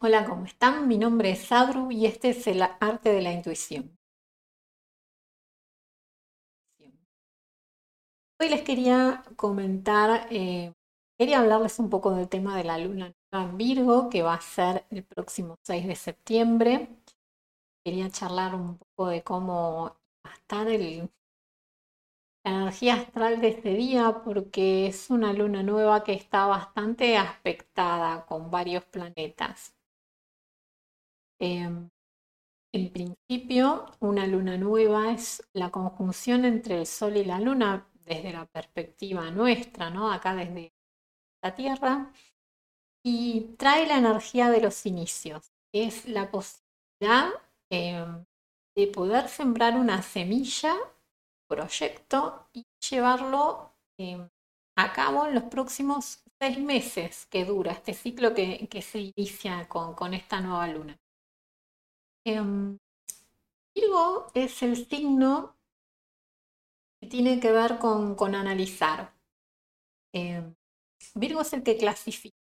Hola, ¿cómo están? Mi nombre es Sadru y este es el arte de la intuición. Hoy les quería comentar, eh, quería hablarles un poco del tema de la luna en Virgo, que va a ser el próximo 6 de septiembre. Quería charlar un poco de cómo va a estar la energía astral de este día, porque es una luna nueva que está bastante aspectada con varios planetas. Em, en principio, una luna nueva es la conjunción entre el Sol y la Luna desde la perspectiva nuestra, ¿no? Acá desde la Tierra, y trae la energía de los inicios. Es la posibilidad em, de poder sembrar una semilla, proyecto, y llevarlo em, a cabo en los próximos seis meses que dura este ciclo que, se inicia con esta nueva luna. Em, Virgo es el signo que tiene que ver con, analizar. Em, Virgo es el que clasifica,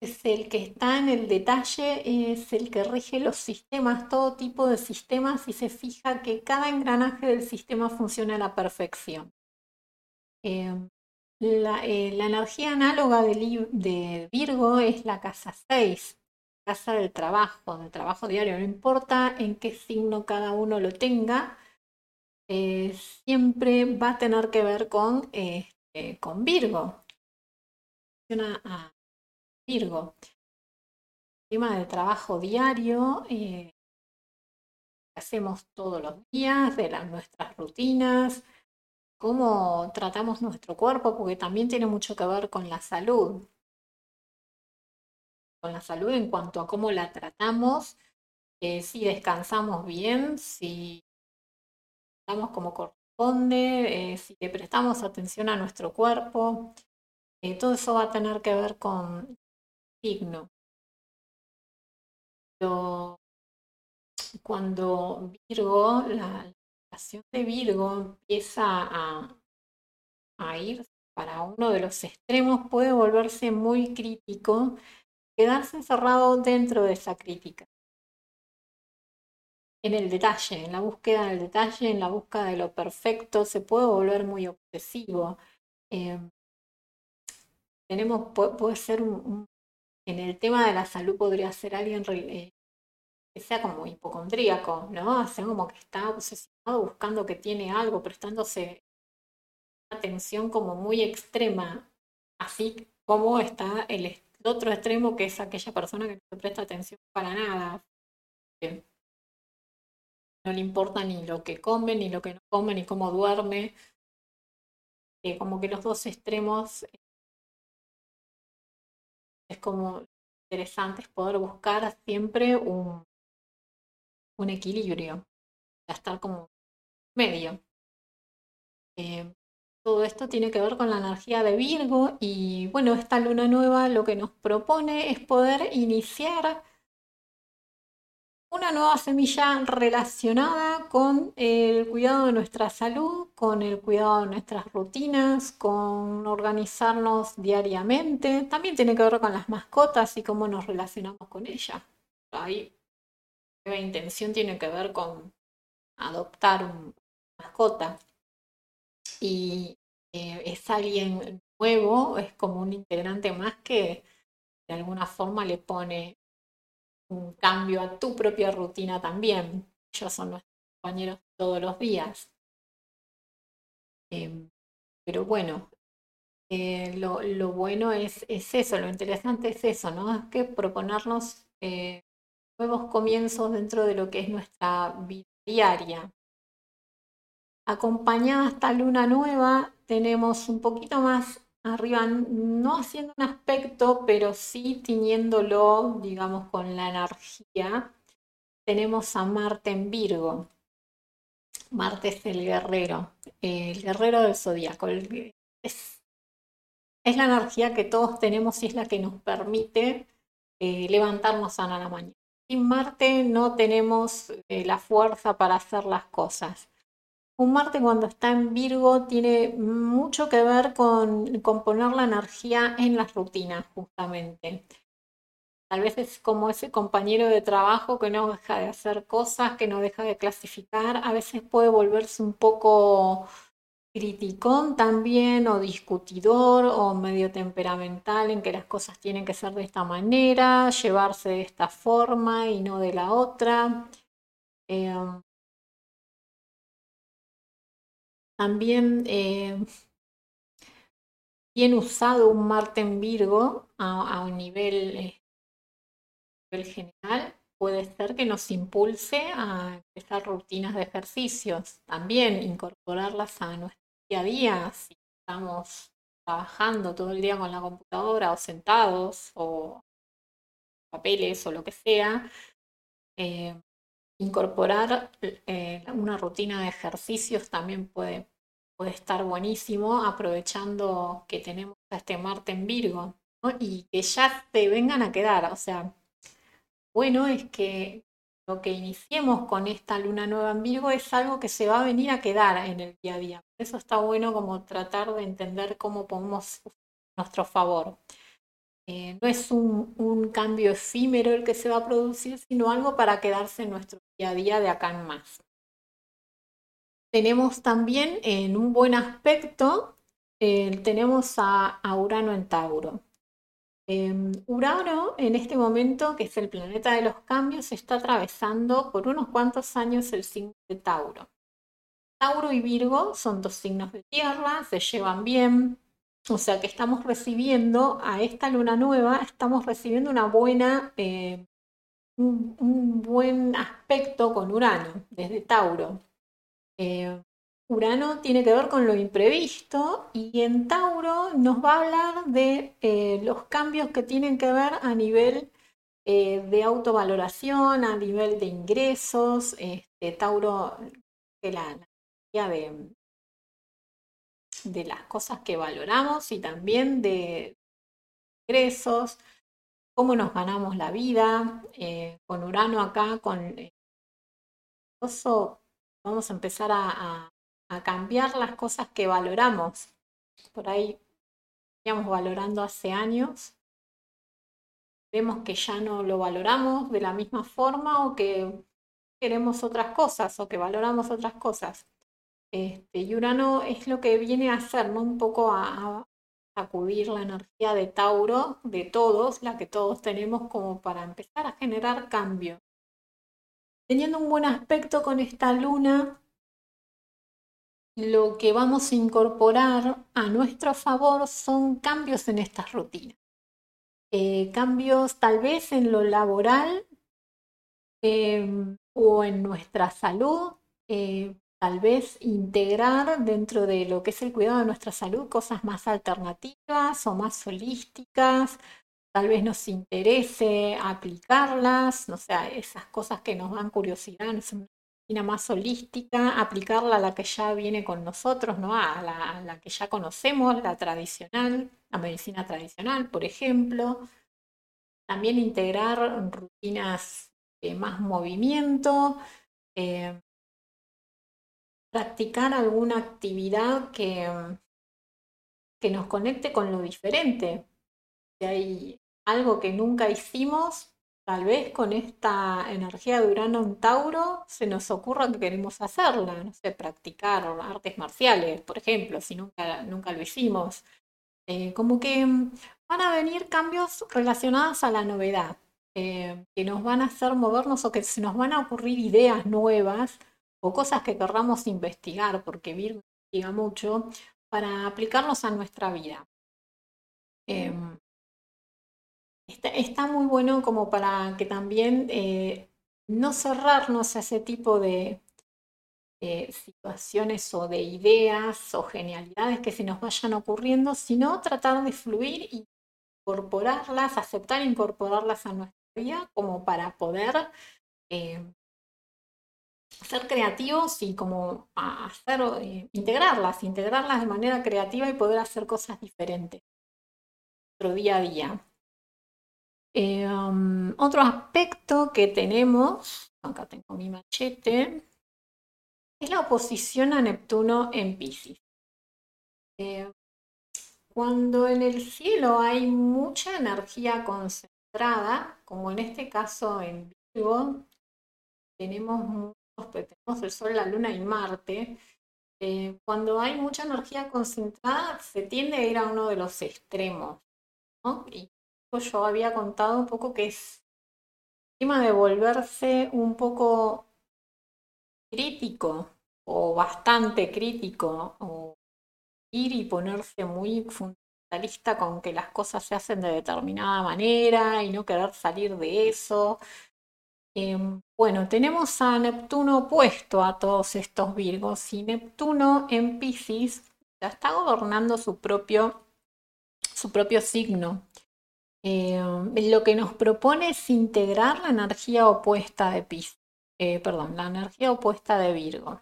es el que está en el detalle, es el que rige los sistemas, todo tipo de sistemas y se fija que cada engranaje del sistema funciona a la perfección. Em, la, eh, energía análoga de, de Virgo es la casa 6, casa del trabajo, del trabajo diario, no importa en qué signo cada uno lo tenga, eh, siempre va a tener que ver con, este, con Virgo. A Virgo. El tema del trabajo diario, eh, hacemos todos los días, de las, nuestras rutinas, cómo tratamos nuestro cuerpo, porque también tiene mucho que ver con la salud con la salud en cuanto a cómo la tratamos, eh, si descansamos bien, si estamos como corresponde, eh, si le prestamos atención a nuestro cuerpo. Eh, todo eso va a tener que ver con signo. cuando Virgo, la relación de Virgo empieza a ir para uno de los extremos, puede volverse muy crítico quedarse encerrado dentro de esa crítica. En el detalle, en la búsqueda del detalle, en la búsqueda de lo perfecto, se puede volver muy obsesivo. Eh, tenemos, puede, ser un, en el tema de la salud podría ser alguien eh, que sea como hipocondríaco, ¿no? Hace como que está obsesionado buscando que tiene algo, prestándose atención como muy extrema, así como está el, otro extremo que es aquella persona que no se presta atención para nada. no le importa ni lo que come, ni lo que no come, ni cómo duerme. como que los dos extremos es como interesante poder buscar siempre un, un equilibrio, estar como medio. Eh, todo esto tiene que ver con la energía de Virgo y bueno, esta luna nueva lo que nos propone es poder iniciar una nueva semilla relacionada con el cuidado de nuestra salud, con el cuidado de nuestras rutinas, con organizarnos diariamente. También tiene que ver con las mascotas y cómo nos relacionamos con ellas. Ahí la intención tiene que ver con adoptar una mascota y eh, es alguien nuevo, es como un integrante más que de alguna forma le pone un cambio a tu propia rutina también. Ellos son nuestros compañeros todos los días. Em, pero bueno, eh, lo, bueno es, es, eso, lo interesante es eso, ¿no? Es que proponernos eh, nuevos comienzos dentro de lo que es nuestra vida diaria acompañada esta luna nueva, tenemos un poquito más arriba, no haciendo un aspecto, pero sí tiñéndolo, digamos, con la energía. Tenemos a Marte en Virgo. Marte es el guerrero, el guerrero del zodiaco. Es, es la energía que todos tenemos y es la que nos permite eh, levantarnos a la mañana. Sin Marte no tenemos eh, la fuerza para hacer las cosas. Un Marte cuando está en Virgo tiene mucho que ver con, poner la energía en las rutinas, justamente. tal vez es como ese compañero de trabajo que no deja de hacer cosas, que no deja de clasificar, a veces puede volverse un poco criticón también o discutidor o medio temperamental en que las cosas tienen que ser de esta manera, llevarse de esta forma y no de la otra. Eh, también eh, bien usado un Marte en Virgo a, un nivel, eh, nivel general puede ser que nos impulse a empezar rutinas de ejercicios, también incorporarlas a nuestra día a día, si estamos trabajando todo el día con la computadora o sentados o papeles o lo que sea, eh, incorporar eh, una rutina de ejercicios también puede, puede estar buenísimo, aprovechando que tenemos a este Marte en Virgo y que ya te vengan a quedar. O sea, bueno es que lo que iniciemos con esta luna nueva en Virgo es algo que se va a venir a quedar en el día a día. Por eso está bueno como tratar de entender cómo podemos nuestro favor. Eh, no es un, un, cambio efímero el que se va a producir, sino algo para quedarse en nuestro día a día de acá en más. Tenemos también en un buen aspecto, eh, tenemos a, Urano en Tauro. Eh, Urano en este momento, que es el planeta de los cambios, está atravesando por unos cuantos años el signo de Tauro. Tauro y Virgo son dos signos de tierra, se llevan bien, o sea que estamos recibiendo a esta luna nueva, estamos recibiendo una buena, eh, un, buen aspecto con Urano desde Tauro. Eh, Urano tiene que ver con lo imprevisto y en Tauro nos va a hablar de eh, los cambios que tienen que ver a nivel de autovaloración, a nivel de ingresos. Este, Tauro, la, la de, de las cosas que valoramos y también de ingresos, cómo nos ganamos la vida. Eh, con Urano acá, con eh, vamos a empezar a, cambiar las cosas que valoramos. Por ahí íbamos valorando hace años. Vemos que ya no lo valoramos de la misma forma o que queremos otras cosas o que valoramos otras cosas. Este, y Urano es lo que viene a hacer, ¿no? Un poco a, acudir la energía de Tauro, de todos, la que todos tenemos, como para empezar a generar cambio. Teniendo un buen aspecto con esta luna, lo que vamos a incorporar a nuestro favor son cambios en estas rutinas. Eh, cambios tal vez en lo laboral em, o en nuestra salud, eh, tal vez integrar dentro de lo que es el cuidado de nuestra salud cosas más alternativas o más holísticas, tal vez nos interese aplicarlas, no sé, esas cosas que nos dan curiosidad, una más holística, aplicarla a la que ya viene con nosotros, ¿no? a, la, que ya conocemos, la tradicional, la medicina tradicional, por ejemplo. También integrar rutinas de más movimiento, eh, practicar alguna actividad que, que nos conecte con lo diferente. Hay algo que nunca hicimos, tal vez con esta energía de Urano en Tauro se nos ocurra que queremos hacerla, no sé, practicar artes marciales, por ejemplo, si nunca, nunca lo hicimos. Eh, como que van a venir cambios relacionados a la novedad, eh, que nos van a hacer movernos o que se nos van a ocurrir ideas nuevas o cosas que querramos investigar, porque Virgo investiga mucho, para aplicarlos a nuestra vida. Em, está, muy bueno como para que también eh, no cerrarnos a ese tipo de situaciones o de ideas o genialidades que se nos vayan ocurriendo, sino tratar de fluir y incorporarlas, aceptar incorporarlas a nuestra vida como para poder em, ser creativos y como hacer, eh, integrarlas, integrarlas de manera creativa y poder hacer cosas diferentes nuestro día a día. Eh, um, otro aspecto que tenemos, acá tengo mi machete, es la oposición a Neptuno en Pisces. Eh, cuando en el cielo hay mucha energía concentrada, como en este caso en Virgo, tenemos, tenemos el Sol, la Luna y Marte. Eh, cuando hay mucha energía concentrada, se tiende a ir a uno de los extremos. Y yo había contado un poco que es el tema de volverse un poco crítico o bastante crítico o ir y ponerse muy fundamentalista con que las cosas se hacen de determinada manera y no querer salir de eso. Em, bueno, tenemos a Neptuno opuesto a todos estos Virgos y Neptuno en Pisces ya está gobernando su propio, su propio signo. Em, lo que nos propone es integrar la energía opuesta de Pisces, eh, perdón, la energía opuesta de Virgo.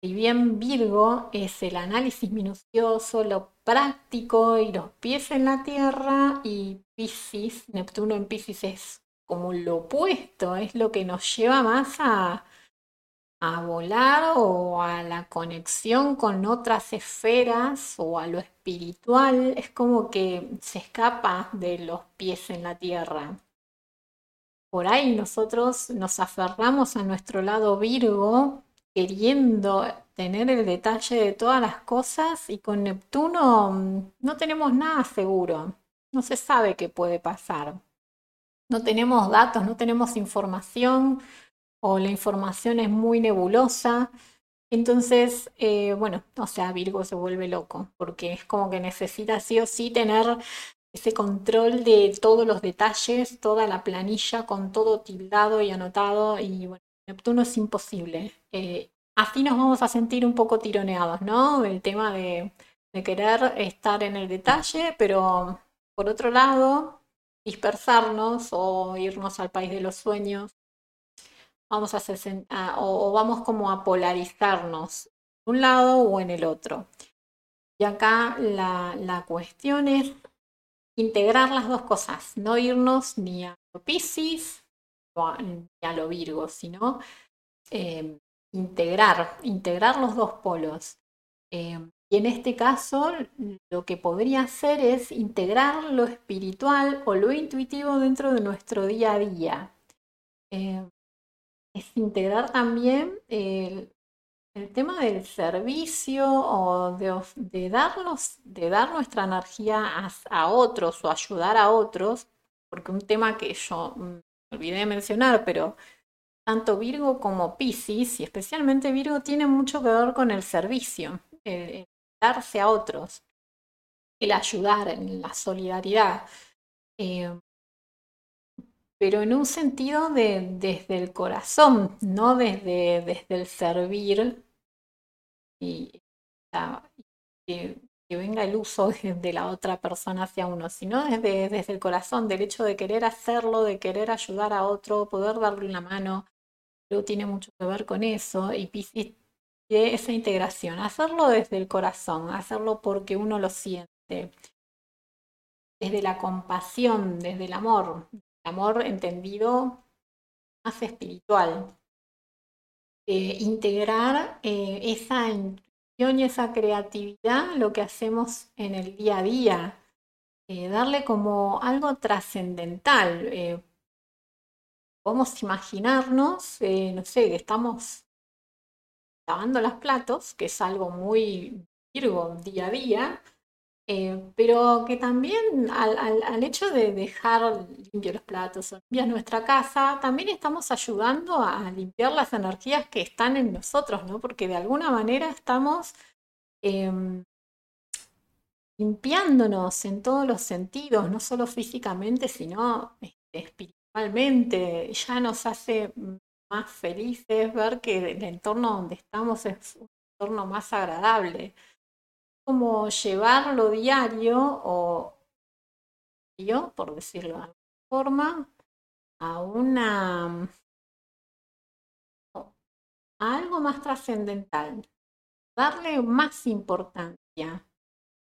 Si bien Virgo es el análisis minucioso, lo práctico y los pies en la tierra, y Pisces, Neptuno en Pisces es como lo opuesto, es lo que nos lleva más a, a volar o a la conexión con otras esferas o a lo espiritual, es como que se escapa de los pies en la tierra. Por ahí nosotros nos aferramos a nuestro lado Virgo queriendo tener el detalle de todas las cosas y con Neptuno mm, no tenemos nada seguro. No se sabe qué puede pasar. No tenemos datos, no tenemos información o la información es muy nebulosa. Entonces, eh, bueno, o sea, Virgo se vuelve loco porque es como que necesita sí o sí tener ese control de todos los detalles, toda la planilla con todo tildado y anotado y bueno, Neptuno es imposible. Eh, así nos vamos a sentir un poco tironeados, ¿no? El tema de, querer estar en el detalle, pero por otro lado, dispersarnos o irnos al país de los sueños. Vamos a hacer, o, vamos como a polarizarnos en un lado o en el otro. Y acá la, la cuestión es integrar las dos cosas, no irnos ni a lo Pisces ni a lo Virgo, sino eh, integrar, integrar los dos polos. Eh, y en este caso, lo que podría hacer es integrar lo espiritual o lo intuitivo dentro de nuestro día a día. Eh, es integrar también el, tema del servicio o de, darnos, de dar nuestra energía a, otros o ayudar a otros, porque un tema que yo mm, olvidé de mencionar, pero tanto Virgo como Pisces, y especialmente Virgo, tiene mucho que ver con el servicio, el, darse a otros, el ayudar, en la solidaridad. Eh, pero en un sentido de, desde el corazón, no desde, desde el servir y, que, venga el uso de, la otra persona hacia uno, sino desde, desde el corazón, del hecho de querer hacerlo, de querer ayudar a otro, poder darle una mano, Creo tiene mucho que ver con eso y Pisces esa integración, hacerlo desde el corazón, hacerlo porque uno lo siente, desde la compasión, desde el amor, amor entendido más espiritual. Eh, integrar eh, esa intuición y esa creatividad lo que hacemos en el día a día, eh, darle como algo trascendental podemos imaginarnos, no sé, que estamos lavando los platos, que es algo muy virgo día a día, eh, pero que también al, hecho de dejar limpios los platos o limpiar nuestra casa, también estamos ayudando a limpiar las energías que están en nosotros, ¿no? Porque de alguna manera estamos em, limpiándonos en todos los sentidos, no solo físicamente, sino este, espiritualmente ya nos hace más felices ver que el entorno donde estamos es un entorno más agradable. Como llevarlo diario o yo, por decirlo de alguna forma, a una a algo más trascendental, darle más importancia.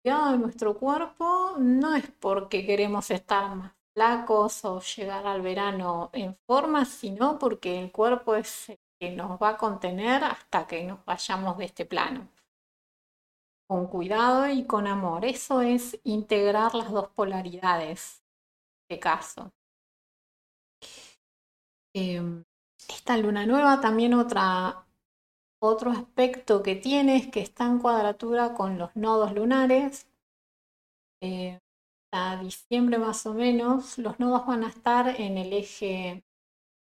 Cuidado de nuestro cuerpo no es porque queremos estar más flacos o llegar al verano en forma, sino porque el cuerpo es el que nos va a contener hasta que nos vayamos de este plano. Con cuidado y con amor. Eso es integrar las dos polaridades de caso. Em, esta luna nueva también otra, otro aspecto que tiene es que está en cuadratura con los nodos lunares. Eh, a diciembre más o menos, los nodos van a estar en el eje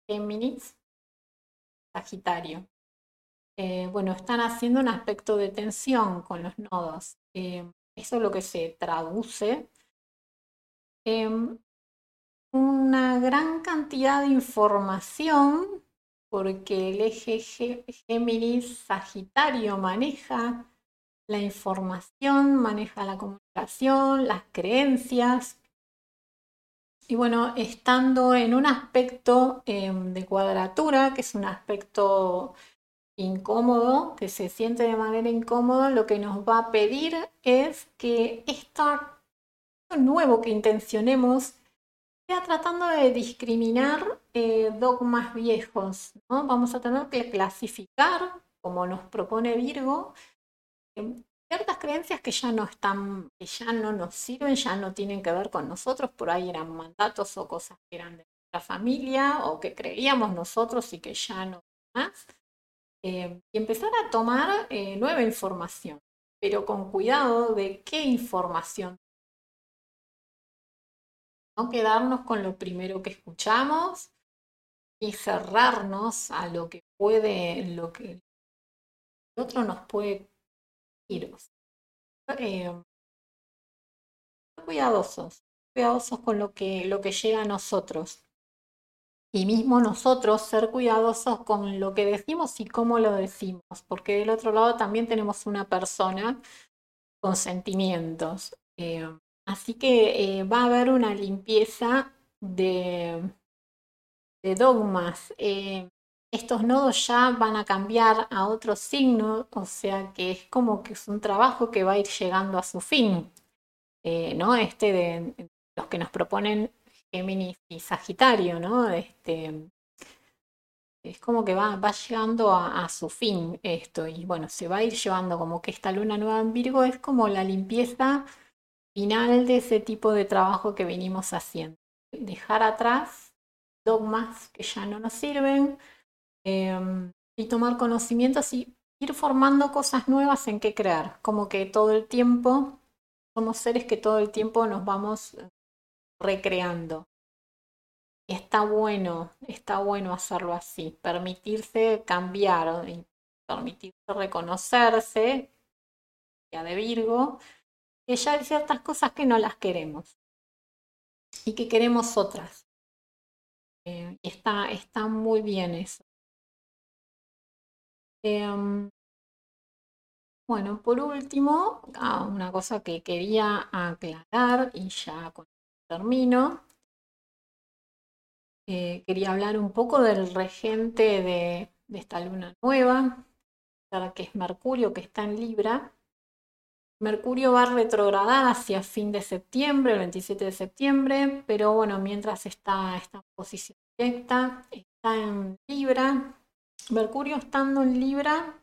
Géminis, Sagitario. Eh, bueno, están haciendo un aspecto de tensión con los nodos. Eh, eso es lo que se traduce en una gran cantidad de información, porque el eje Géminis Sagitario maneja la información, maneja la comunicación, las creencias. Y bueno, estando en un aspecto em, de cuadratura, que es un aspecto incómodo, que se siente de manera incómoda, lo que nos va a pedir es que esto nuevo que intencionemos sea tratando de discriminar eh, dogmas viejos. ¿no? Vamos a tener que clasificar, como nos propone Virgo, em, ciertas creencias que ya no están, que ya no nos sirven, ya no tienen que ver con nosotros, por ahí eran mandatos o cosas que eran de nuestra familia o que creíamos nosotros y que ya no más. Eh, y empezar a tomar eh, nueva información, pero con cuidado de qué información. No quedarnos con lo primero que escuchamos y cerrarnos a lo que puede, lo que el otro nos puede ir. Eh, cuidadosos, cuidadosos con lo que, lo que llega a nosotros y mismo nosotros ser cuidadosos con lo que decimos y cómo lo decimos, porque del otro lado también tenemos una persona con sentimientos. Eh, así que eh, va a haber una limpieza de, de dogmas. Eh, estos nodos ya van a cambiar a otro signo, o sea que es como que es un trabajo que va a ir llegando a su fin. ¿no? Este de los que nos proponen Géminis y Sagitario, ¿no? Este, es como que va, va llegando a, su fin esto y bueno, se va a ir llevando como que esta luna nueva en Virgo es como la limpieza final de ese tipo de trabajo que venimos haciendo. Dejar atrás dogmas que ya no nos sirven em, y tomar conocimientos y ir formando cosas nuevas en qué crear, como que todo el tiempo somos seres que todo el tiempo nos vamos recreando. está bueno, está bueno hacerlo así, permitirse cambiar, y permitirse reconocerse, ya de Virgo, que ya hay ciertas cosas que no las queremos y que queremos otras. Eh, está muy bien eso. Em, bueno, por último, ah, una cosa que quería aclarar y ya con termino. Eh, quería hablar un poco del regente de, esta luna nueva, que es Mercurio, que está en Libra. Mercurio va a retrogradar hacia fin de septiembre, el 27 de septiembre, pero bueno, mientras está, está en posición directa, está en Libra. Mercurio estando en Libra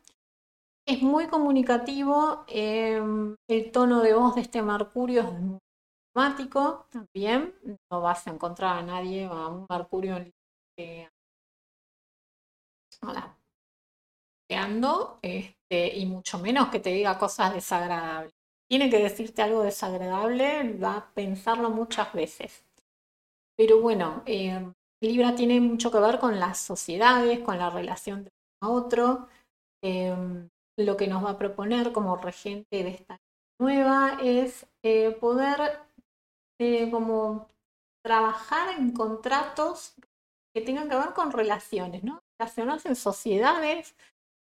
es muy comunicativo, em, el tono de voz de este Mercurio es también. No vas a encontrar a nadie, a un Mercurio eh, este, y mucho menos que te diga cosas desagradables. Tiene que decirte algo desagradable, va a pensarlo muchas veces. Pero bueno, eh, Libra tiene mucho que ver con las sociedades, con la relación de uno a otro. Eh, lo que nos va a proponer como regente de esta nueva es eh, poder como trabajar en contratos que tengan que ver con relaciones, ¿no? Relacionarse en sociedades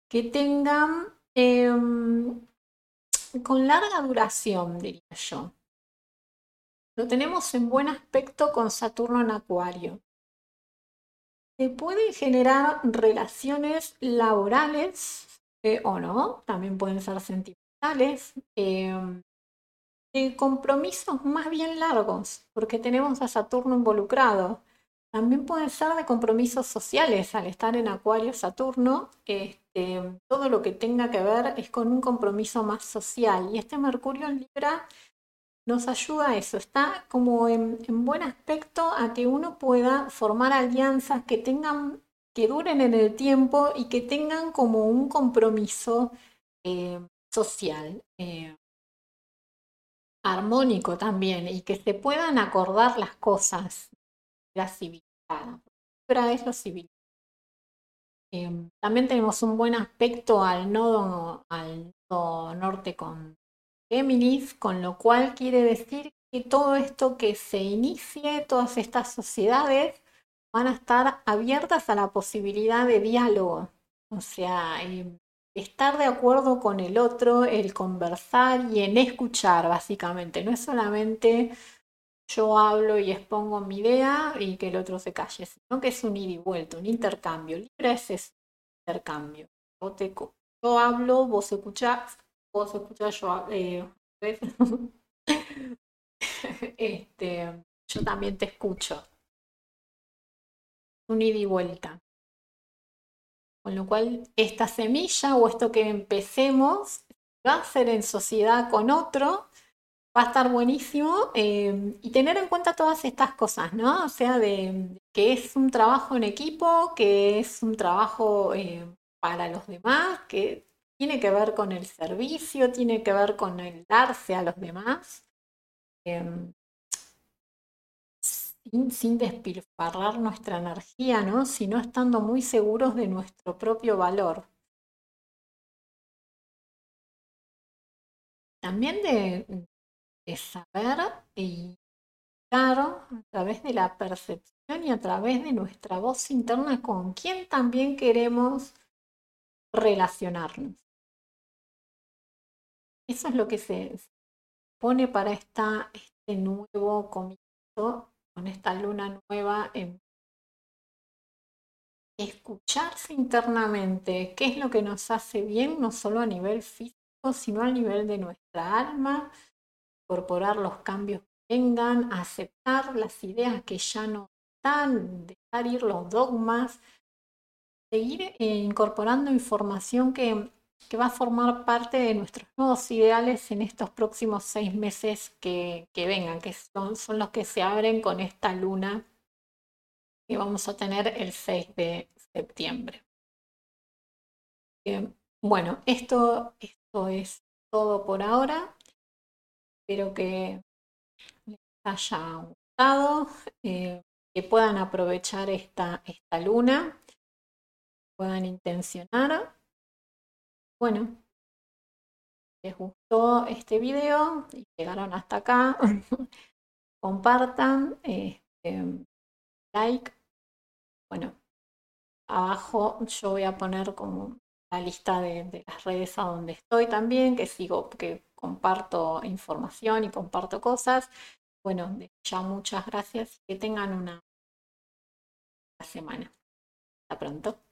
que tengan em, con larga duración, diría yo. Lo tenemos en buen aspecto con Saturno en Acuario. Se pueden generar relaciones laborales eh, o no, también pueden ser sentimentales, em, compromisos más bien largos, porque tenemos a Saturno involucrado. También pueden ser de compromisos sociales al estar en Acuario Saturno. Este, todo lo que tenga que ver es con un compromiso más social. Y este Mercurio en Libra nos ayuda a eso, está como en, buen aspecto a que uno pueda formar alianzas que tengan, que duren en el tiempo y que tengan como un compromiso eh, social, eh, armónico también, y que se puedan acordar las cosas, la civilizada. es lo civil. Em, también tenemos un buen aspecto al nodo, al nodo norte con Géminis, con lo cual quiere decir que todo esto que se inicie, todas estas sociedades van a estar abiertas a la posibilidad de diálogo. O sea, em, estar de acuerdo con el otro, el conversar y en escuchar, básicamente. No es solamente yo hablo y expongo mi idea y que el otro se calle, sino que es un ida y vuelta, un intercambio. Libre es ese intercambio. Yo, te, yo hablo, vos escuchás, vos escuchás, yo eh, este, yo también te escucho. Un ida y vuelta. Con lo cual, esta semilla o esto que empecemos va a ser en sociedad con otro, va a estar buenísimo eh, y tener en cuenta todas estas cosas, ¿no? O sea, de que es un trabajo en equipo, que es un trabajo eh, para los demás, que tiene que ver con el servicio, tiene que ver con el darse a los demás. Em, sin, despilfarrar nuestra energía, ¿no? sino estando muy seguros de nuestro propio valor. También de, saber y claro, a través de la percepción y a través de nuestra voz interna con quién también queremos relacionarnos. Eso es lo que se pone para este nuevo comienzo, con esta luna nueva, en escucharse internamente, qué es lo que nos hace bien, no solo a nivel físico, sino a nivel de nuestra alma, incorporar los cambios que vengan, aceptar las ideas que ya no están, dejar ir los dogmas, seguir eh, incorporando información que, va a formar parte de nuestros nuevos ideales en estos próximos seis meses que, vengan, que son, son, los que se abren con esta luna que vamos a tener el 6 de septiembre. bueno, esto, esto es todo por ahora. Espero que les haya gustado, eh, que puedan aprovechar esta, esta luna, puedan intencionar. Bueno, les gustó este video y llegaron hasta acá, compartan, este, like. Bueno, abajo yo voy a poner como la lista de, de, las redes a donde estoy también, que sigo, que comparto información y comparto cosas. Bueno, ya muchas gracias que tengan una semana. Hasta pronto.